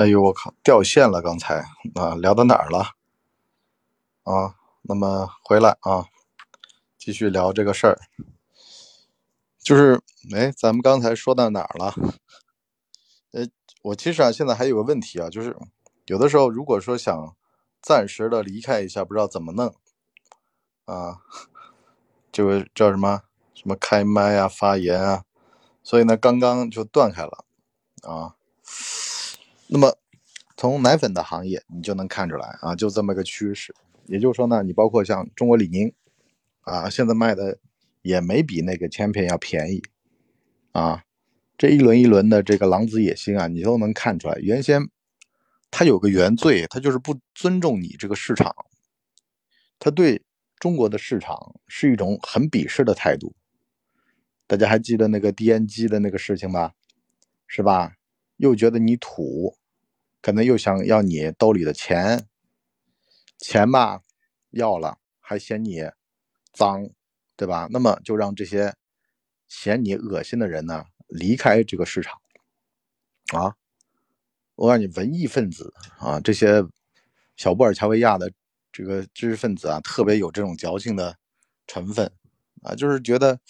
哎呦，我靠，掉线了！刚才啊，聊到哪儿了？啊，那么回来啊，继续聊这个事儿。就是，哎，咱们刚才说到哪儿了？呃，我其实啊，现在还有个问题啊，就是有的时候如果说想暂时的离开一下，不知道怎么弄啊，就叫什么什么开麦啊、发言啊，所以呢，刚刚就断开了啊。那么，从奶粉的行业你就能看出来啊，就这么个趋势。也就是说呢，你包括像中国李宁，啊，现在卖的也没比那个千片要便宜，啊，这一轮一轮的这个狼子野心啊，你都能看出来。原先他有个原罪，他就是不尊重你这个市场，他对中国的市场是一种很鄙视的态度。大家还记得那个 DNG 的那个事情吧？是吧？又觉得你土。可能又想要你兜里的钱，钱吧要了，还嫌你脏，对吧？那么就让这些嫌你恶心的人呢离开这个市场啊！我告诉你，文艺分子啊，这些小布尔乔维亚的这个知识分子啊，特别有这种矫情的成分啊，就是觉得，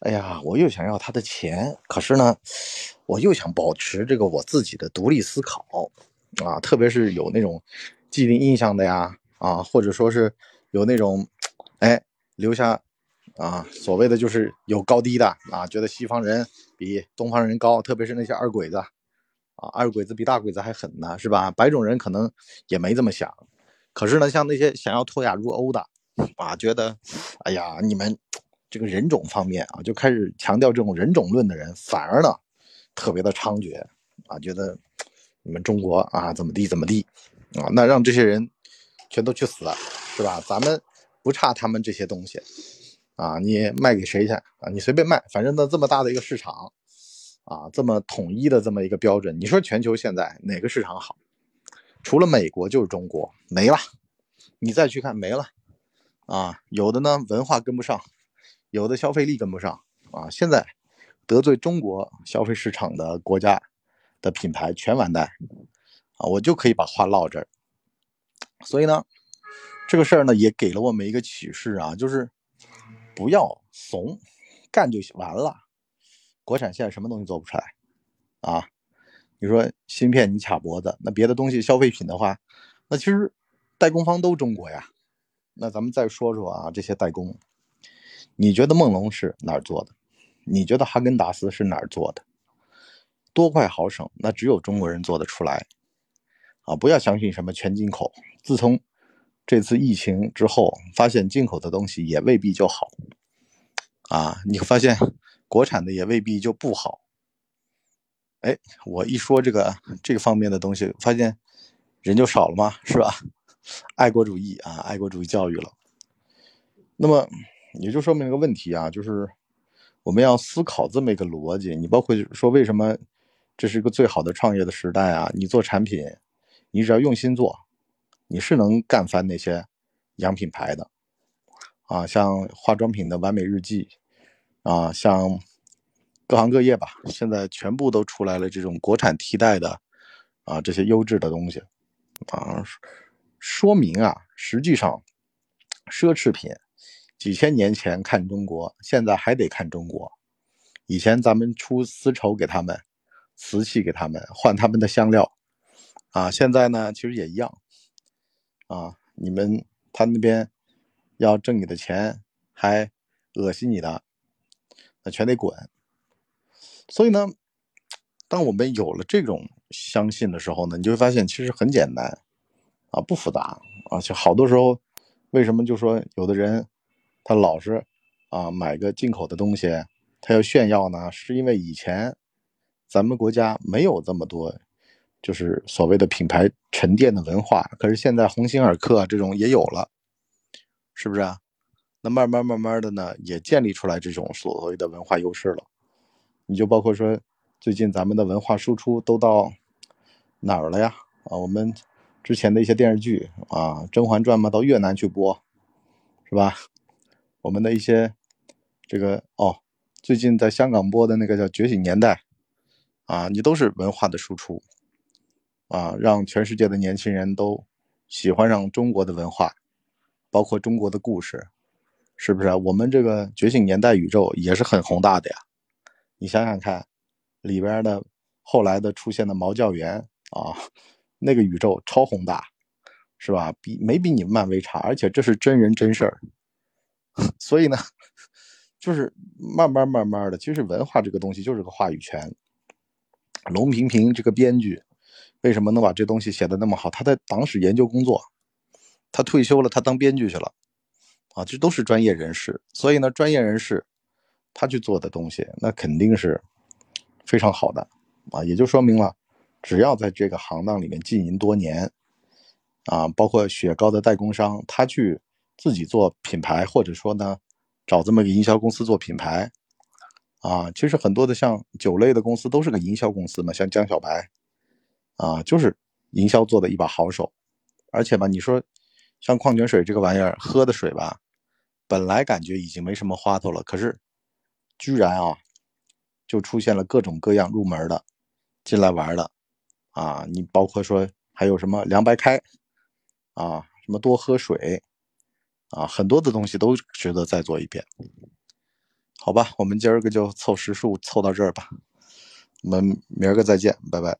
哎呀，我又想要他的钱，可是呢，我又想保持这个我自己的独立思考。啊，特别是有那种既定印象的呀，啊，或者说是有那种，哎，留下啊，所谓的就是有高低的啊，觉得西方人比东方人高，特别是那些二鬼子，啊，二鬼子比大鬼子还狠呢，是吧？白种人可能也没这么想，可是呢，像那些想要脱亚入欧的，啊，觉得，哎呀，你们这个人种方面啊，就开始强调这种人种论的人，反而呢，特别的猖獗，啊，觉得。你们中国啊，怎么地怎么地，啊，那让这些人全都去死，是吧？咱们不差他们这些东西，啊，你卖给谁去啊？你随便卖，反正呢这么大的一个市场，啊，这么统一的这么一个标准，你说全球现在哪个市场好？除了美国就是中国没了，你再去看没了，啊，有的呢文化跟不上，有的消费力跟不上，啊，现在得罪中国消费市场的国家。的品牌全完蛋啊！我就可以把话唠这儿。所以呢，这个事儿呢也给了我们一个启示啊，就是不要怂，干就完了。国产现在什么东西做不出来啊？你说芯片你卡脖子，那别的东西消费品的话，那其实代工方都中国呀。那咱们再说说啊，这些代工，你觉得梦龙是哪儿做的？你觉得哈根达斯是哪儿做的？多快好省，那只有中国人做得出来啊！不要相信什么全进口。自从这次疫情之后，发现进口的东西也未必就好啊！你发现国产的也未必就不好。哎，我一说这个这个方面的东西，发现人就少了吗？是吧？爱国主义啊，爱国主义教育了。那么也就说明一个问题啊，就是我们要思考这么一个逻辑。你包括说为什么？这是一个最好的创业的时代啊！你做产品，你只要用心做，你是能干翻那些洋品牌的啊！像化妆品的完美日记啊，像各行各业吧，现在全部都出来了这种国产替代的啊，这些优质的东西啊，说明啊，实际上奢侈品几千年前看中国，现在还得看中国。以前咱们出丝绸给他们。瓷器给他们换他们的香料，啊，现在呢其实也一样，啊，你们他那边要挣你的钱，还恶心你的，那全得滚。所以呢，当我们有了这种相信的时候呢，你就会发现其实很简单，啊，不复杂，而且好多时候，为什么就说有的人他老是啊买个进口的东西，他要炫耀呢？是因为以前。咱们国家没有这么多，就是所谓的品牌沉淀的文化。可是现在鸿星尔克这种也有了，是不是啊？那慢慢慢慢的呢，也建立出来这种所谓的文化优势了。你就包括说，最近咱们的文化输出都到哪儿了呀？啊，我们之前的一些电视剧啊，《甄嬛传》嘛，到越南去播，是吧？我们的一些这个哦，最近在香港播的那个叫《觉醒年代》。啊，你都是文化的输出，啊，让全世界的年轻人都喜欢上中国的文化，包括中国的故事，是不是？我们这个觉醒年代宇宙也是很宏大的呀，你想想看，里边的后来的出现的毛教员啊，那个宇宙超宏大，是吧？比没比你们漫威差，而且这是真人真事儿，所以呢，就是慢慢慢慢的，其实文化这个东西就是个话语权。龙平平这个编剧。为什么能把这东西写的那么好？他在党史研究工作，他退休了，他当编剧去了，啊，这都是专业人士。所以呢，专业人士他去做的东西，那肯定是非常好的，啊，也就说明了，只要在这个行当里面经营多年，啊，包括雪糕的代工商，他去自己做品牌，或者说呢，找这么个营销公司做品牌，啊，其实很多的像酒类的公司都是个营销公司嘛，像江小白。啊，就是营销做的一把好手，而且吧，你说像矿泉水这个玩意儿，喝的水吧，本来感觉已经没什么花头了，可是居然啊，就出现了各种各样入门的进来玩的啊，你包括说还有什么凉白开啊，什么多喝水啊，很多的东西都值得再做一遍。好吧，我们今儿个就凑时数凑到这儿吧，我们明儿个再见，拜拜。